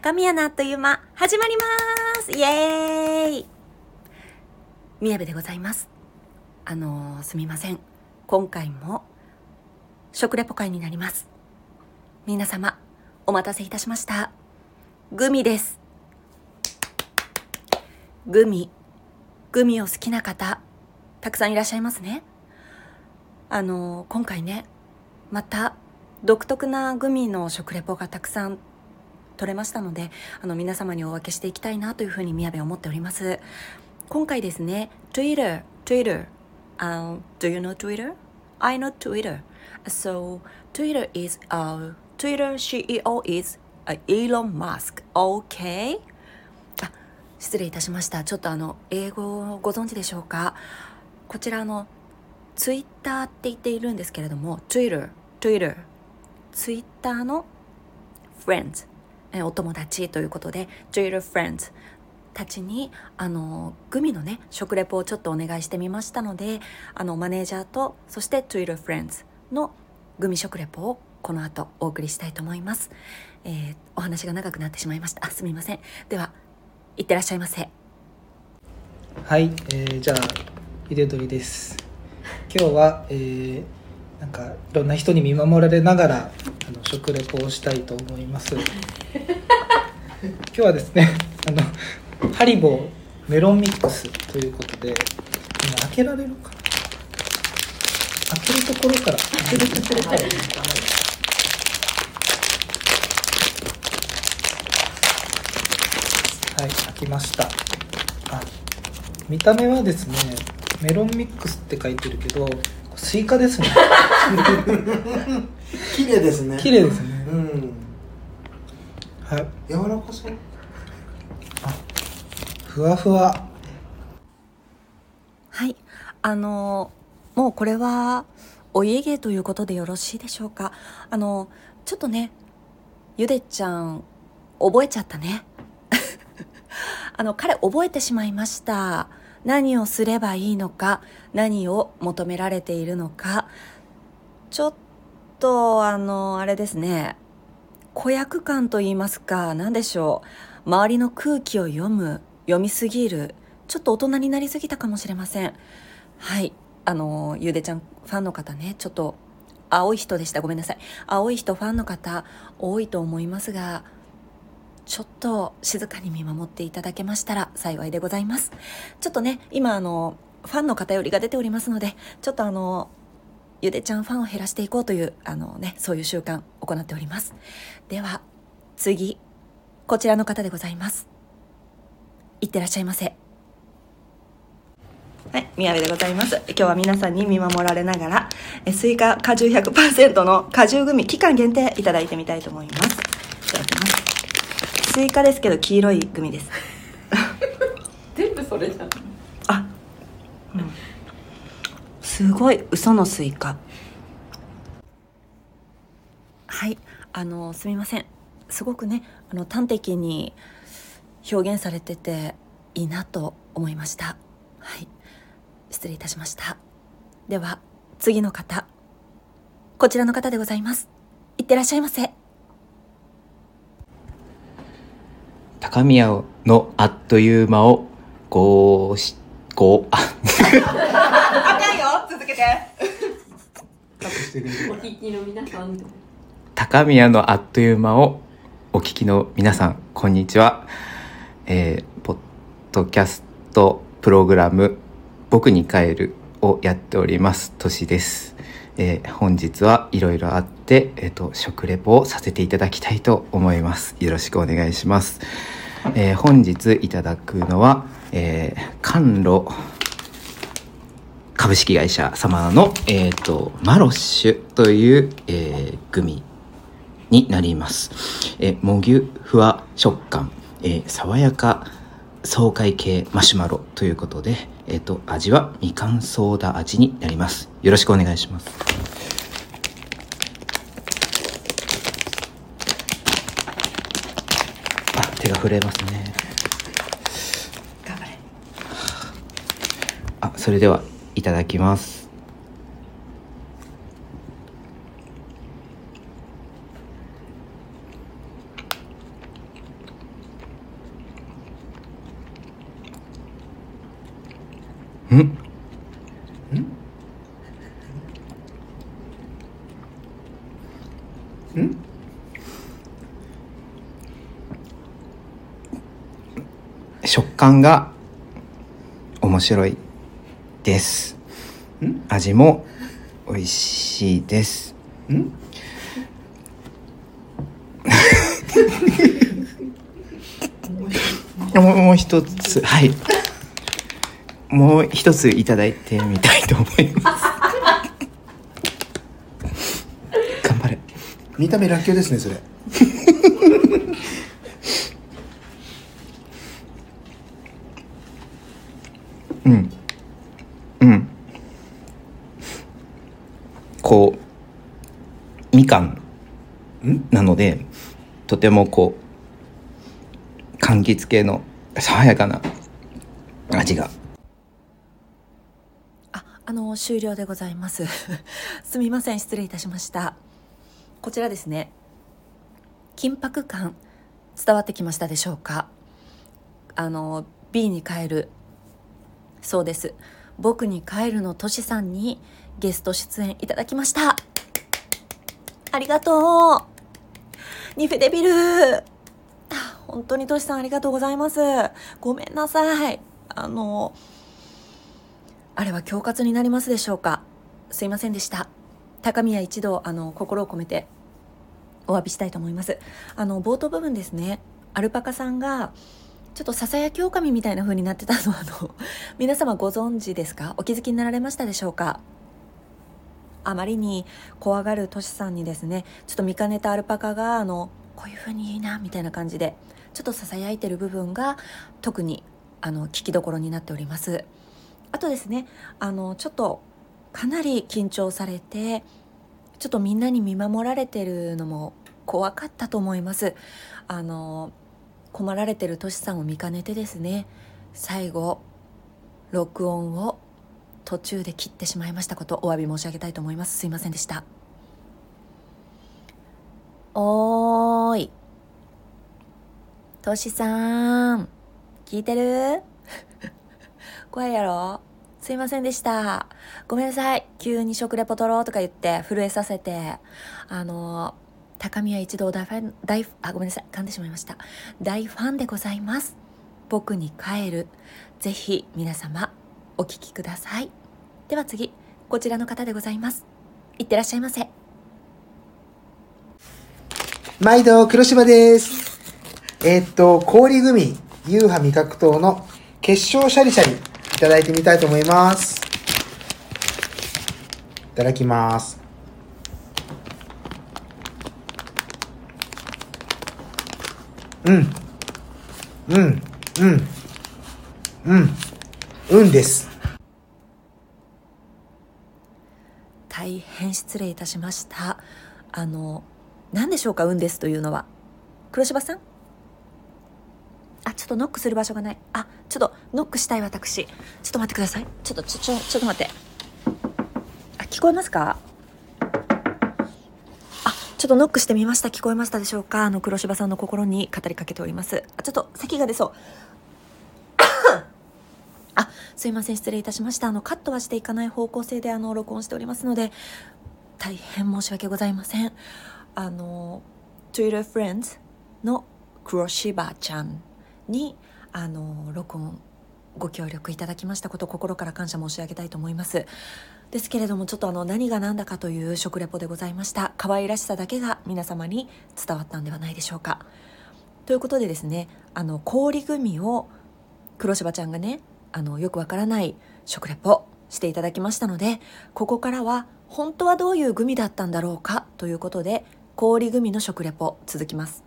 高宮のあっという間、始まりますイエーイみやべでございます。あのー、すみません。今回も、食レポ会になります。皆様、お待たせいたしました。グミです。グミ、グミを好きな方、たくさんいらっしゃいますね。あのー、今回ね、また、独特なグミの食レポがたくさん取れましたのであの皆様にお分けしていきたいなというふうに宮部は思っております今回ですね Twitter Twitter、um, Do you know Twitter? I know Twitter So Twitter is、uh, Twitter CEO is、uh, Elon Musk OK? あ失礼いたしましたちょっとあの英語をご存知でしょうかこちらの Twitter って言っているんですけれども Twitter Twitter ツイッターの friends えお友達ということで Twitter friends たちにあのグミのね食レポをちょっとお願いしてみましたのであのマネージャーとそして Twitter friends のグミ食レポをこの後お送りしたいと思います、えー、お話が長くなってしまいました。あすみません。ではいってらっしゃいませ。はい、えー、じゃあひでどりです。今日は、えーなんかいろんな人に見守られながらあの食レポをしたいと思います。今日はですねあのハリボーメロンミックスということで今開けられるかな？開けるところから。開けるところからはい開きました。あ見た目はですねメロンミックスって書いてるけどスイカですね。綺麗ですね。綺麗ですね。うん。はい。柔らかそう。ふわふわ。はい。あのもうこれはお家芸ということでよろしいでしょうか。あのちょっとねゆでちゃん覚えちゃったね。あの彼覚えてしまいました何をすればいいのか何を求められているのか。ちょっとあのあれですね。子役感と言いますか何でしょう。周りの空気を読む読みすぎる。ちょっと大人になりすぎたかもしれません。はい。あのゆでちゃんファンの方ね。ちょっと青い人でした。ごめんなさい。青い人ファンの方多いと思いますがちょっと静かに見守っていただけましたら幸いでございますちょっとね今あのファンの偏りが出ておりますのでちょっとあのゆでちゃんファンを減らしていこうというあのねそういう習慣行っておりますでは次こちらの方でございますいってらっしゃいませはい、宮部でございます。今日は皆さんに見守られながら、えスイカ果汁100%の果汁グミ期間限定いただいてみたいと思います。いただきます。スイカですけど黄色いグミです。全部それじゃんあ、うん。すごい嘘のスイカ。はい、あのすみません。すごくね、あの端的に表現されてていいなと思いました。はい。失礼いたしましたでは次の方こちらの方でございますいってらっしゃいませ高宮のあっという間をごしごああかんよ続けて。お聞きの皆さん。高宮のあっという間をお聞きの皆さんこんにちは、えー、ポッドキャストプログラム僕に帰るをやっておりますとしです、えー本日はいろいろあって、えー、と食レポをさせていただきたいと思いますよろしくお願いします、えー本日いただくのは、えー、甘露株式会社様の、えー、とマロッシュという、えーグミになります、えー、もぎゅふわ食感、えー爽やか爽快系マシュマロということで、えっ、と、味はみかんソーダ味になります。よろしくお願いします。あ、手が震えますね。頑張れあ、それでは、いただきます。感が面白いです。ん？味も美味しいです。ん？もうもう一つ。はい。もう一ついただいてみたいと思います。頑張れ。見た目らっきょうですねそれうんうんこうみかんなのでとてもこう柑橘系の爽やかな味があ、あの終了でございます。すみません、失礼いたしました。こちらですね。緊迫感伝わってきましたでしょうか？あの B に変える。そうです。僕に帰るのとしさんにゲスト出演いただきました。ありがとう。ニフェデビル。あ本当にとしさんありがとうございます。ごめんなさい。あの。あれは恐喝になりますでしょうかすいませんでした高宮一度あの心を込めてお詫びしたいと思いますあの冒頭部分ですねアルパカさんがちょっとささやき狼みたいな風になってたのはあの皆様ご存知ですか？お気づきになられましたでしょうか？あまりに怖がるトシさんにですねちょっと見かねたアルパカがあのこういう風にいいなみたいな感じでちょっとささやいてる部分が特にあの聞きどころになっております。あとですねあのちょっとかなり緊張されてちょっとみんなに見守られてるのも怖かったと思います。あの困られてるトシさんを見かねてですね最後録音を途中で切ってしまいましたことお詫び申し上げたいと思いますすいませんでしたおーいトシさん聞いてる？怖いやろ？すいませんでした。ごめんなさい。急に食レポ取ろうとか言って震えさせて。あの、高宮一同大ファン、大、あ、ごめんなさい。噛んでしまいました。大ファンでございます。僕に帰る。ぜひ皆様お聞きください。では次、こちらの方でございます。いってらっしゃいませ。毎度黒柴です。えーっと氷グミユーハ味覚糖の結晶シャリシャリいただいてみたいと思います。いただきます。うん。うん。うん。うん。うんです大変失礼いたしました。あの、何でしょうか、運ですというのは。黒柴さん？あ、ちょっとノックする場所がない。あ、ちょっとノックしたい私。ちょっと待ってください。ちょっと、ちょ、ちょ、ちょっと待って。あ、聞こえますか？あ、ちょっとノックしてみました。聞こえましたでしょうか？あの、黒柴さんの心に語りかけております。あ、ちょっと咳が出そう。あ、すいません、失礼いたしました。あの、カットはしていかない方向性で、あの、録音しておりますので、大変申し訳ございません。あの、Twitter Friends の黒柴ちゃんに、あの、録音、ご協力いただきましたこと、心から感謝申し上げたいと思います。ですけれども、ちょっとあの、何が何だかという食レポでございました。可愛らしさだけが皆様に伝わったんではないでしょうか。ということでですね、あの、氷グミを黒柴ちゃんがね、あのよくわからない食レポしていただきましたのでここからは本当はどういうグミだったんだろうかということで氷グミの食レポ続きます。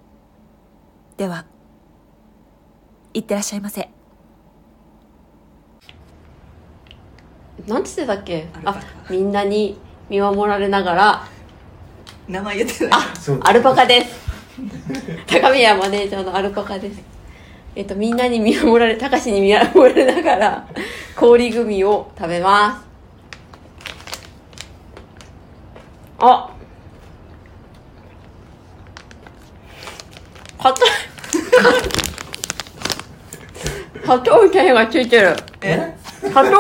ではいってらっしゃいませ。なんつってたっけ？あみんなに見守られながら。名前言ってない。そう。アルパカです。高宮マネージャーのアルパカです。えっとみんなに見守られ高しに見守られながら氷グミを食べますあ。硬い。砂糖みたいのがついてる。え？砂糖。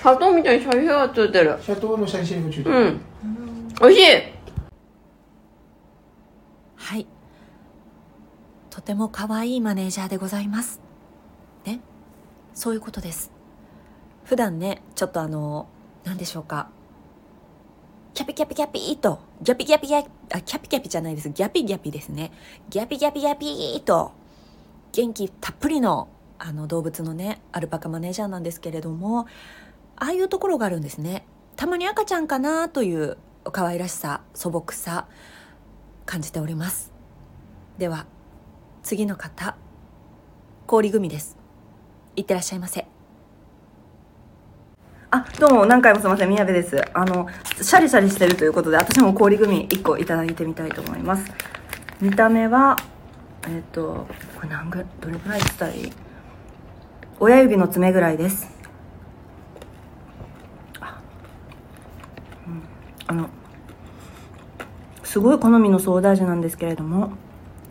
砂糖みたいにシャリシャリがついてる。シャトーのシャリシャリがついてる。うん。美味しい。はい。とても可愛いマネージャーでございます。ね？そういうことです。普段ねちょっとあの何でしょうか？キャピキャピキャピーとギャピギャピギャピあキャピキャピじゃないです。ギャピギャピですね。ギャピギャピギャピーと元気たっぷりのあの動物のねアルパカマネージャーなんですけれどもああいうところがあるんですね。たまに赤ちゃんかなという可愛らしさ素朴さ感じております。では次の方氷組です。いってらっしゃいませ。あどうも何回もすいません宮部です。あのシャリシャリしてるということで私も氷組1個いただいてみたいと思います。見た目はえっ、とこれ何ぐらいどれぐらい伝えいい？親指の爪ぐらいです。あ,、うん、あのすごい好みのソーダ味なんですけれども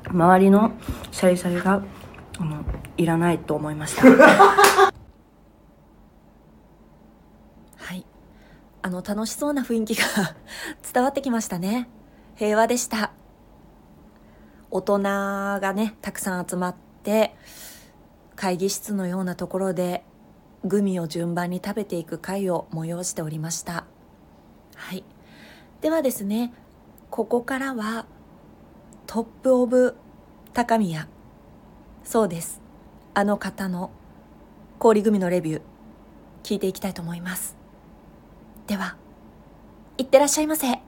周りのシャリシャリがあのいらないと思いましたはいあの楽しそうな雰囲気が 伝わってきましたね。平和でした。大人がねたくさん集まって会議室のようなところでグミを順番に食べていく会を催しておりました。はい。ではですねここからはトップオブ高宮。そうです。あの方の氷組のレビュー聞いていきたいと思います。ではいってらっしゃいませは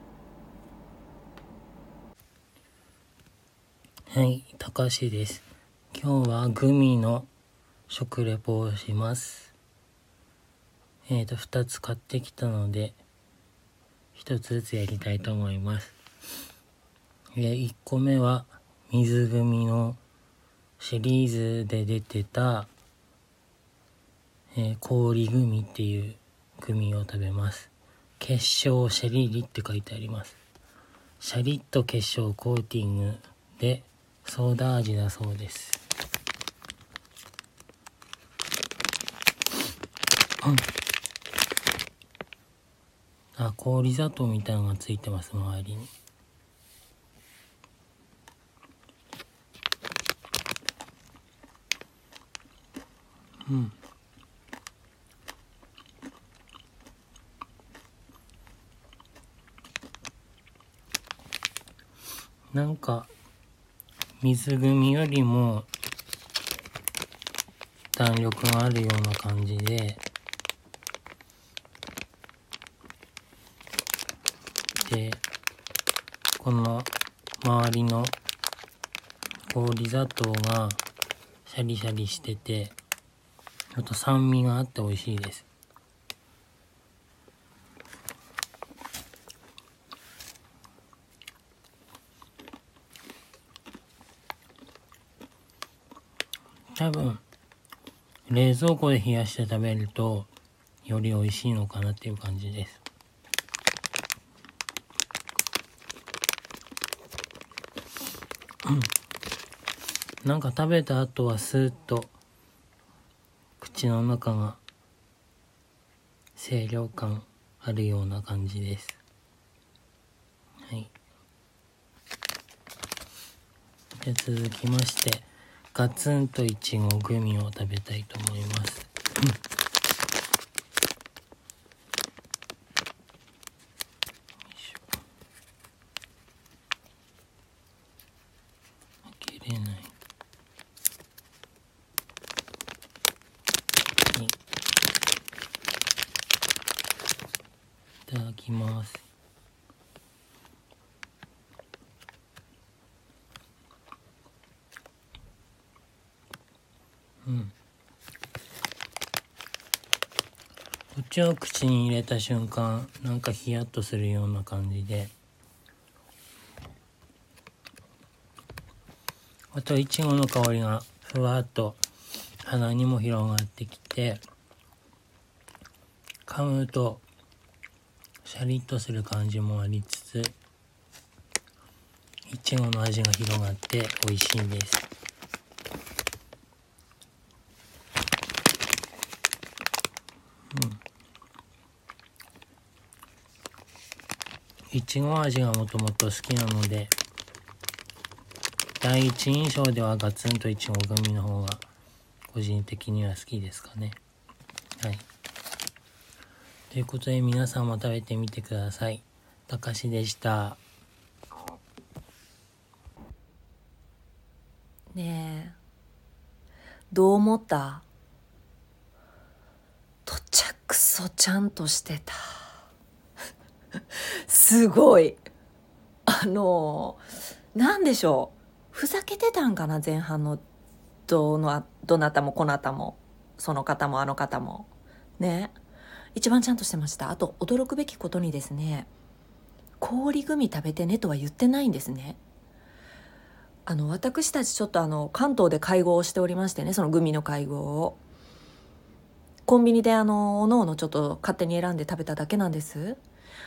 い、高橋です。今日はグミの食レポをします。えーと、2つ買ってきたので、1つずつやりたいと思います。え、1個目は水グミのシリーズで出てた、えー氷グミっていうグミを食べます。結晶シェリリって書いてあります。シャリッと結晶コーティングでソーダ味だそうです。うん、あ、氷砂糖みたいなのがついてます、周りに。うん。なんか水グミよりも弾力があるような感じででこの周りの氷砂糖がシャリシャリしててちょっと酸味があって美味しいです。多分冷蔵庫で冷やして食べるとより美味しいのかなっていう感じです。うん。なんか食べた後はスーッと口の中が清涼感あるような感じです。はい。で続きまして。ガツンといちごグミを食べたいと思います。よいしょ開けれな。い。いただきます。を口に入れた瞬間なんかヒヤッとするような感じで。あといちごの香りがふわっと鼻にも広がってきて噛むとシャリッとする感じもありつついちごの味が広がって美味しいです。うん。いちご味がもともと好きなので第一印象ではガツンといちごグミの方が個人的には好きですかね。はい。ということで皆さんも食べてみてください。たかしでした。ねえ。どう思った？とちゃくそちゃんとしてた。すごい。あのなんでしょう。ふざけてたんかな前半のどのどなたもこなたも。その方もあの方も。ね。一番ちゃんとしてました。あと驚くべきことにですね。氷グミ食べてねとは言ってないんですね。あの私たちちょっとあの関東で会合をしておりましてねそのグミの会合を。コンビニであのおのおのちょっと勝手に選んで食べただけなんです。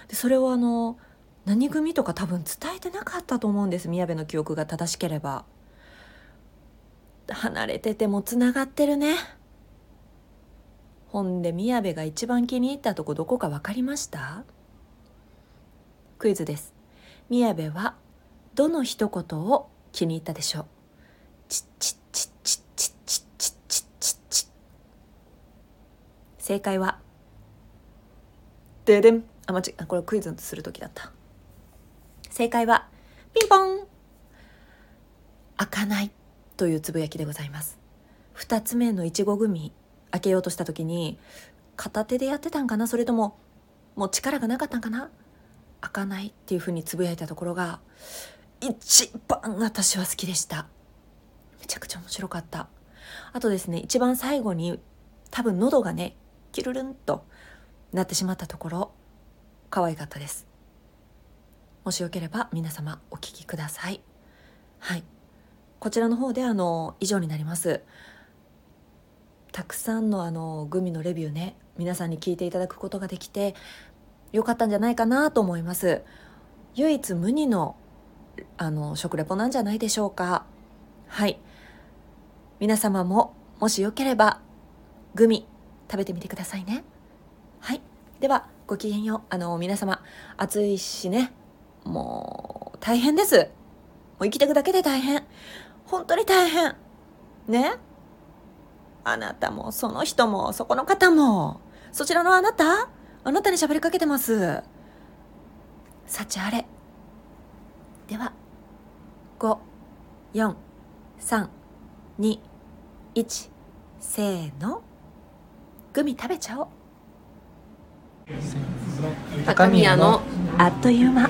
でそれをあの何組とか多分伝えてなかったと思うんです。宮部の記憶が正しければ。離れててもつながってるね。ほんで宮部が一番気に入ったとこどこか分かりました？クイズです。宮部はどの一言を気に入ったでしょう？チッチッチッチッチッチッチッチッチッチッ正解はででんあ間違これクイズする時だった。正解はピンポン。開かないというつぶやきでございます。2つ目のいちごグミ開けようとした時に片手でやってたんかな？それとももう力がなかったんかな？開かないっていうふうにつぶやいたところが一番私は好きでした。めちゃくちゃ面白かった。あとですね一番最後に多分喉がねキュルルンとなってしまったところ。可愛かったです。もしよければ皆様お聞きください。はい。こちらの方であの以上になります。たくさんのあのグミのレビューね皆さんに聞いていただくことができてよかったんじゃないかなと思います。唯一無二のあの食レポなんじゃないでしょうか。はい。皆様ももしよければグミ食べてみてくださいね。はい。ではごきげんよう。あの皆様暑いしね。もう大変です。もう生きていくだけで大変。本当に大変。ね。あなたもその人もそこの方も。そちらのあなた？あなたに喋りかけてます。幸あれ。では54321せーの。グミ食べちゃおう。高宮のあっという間。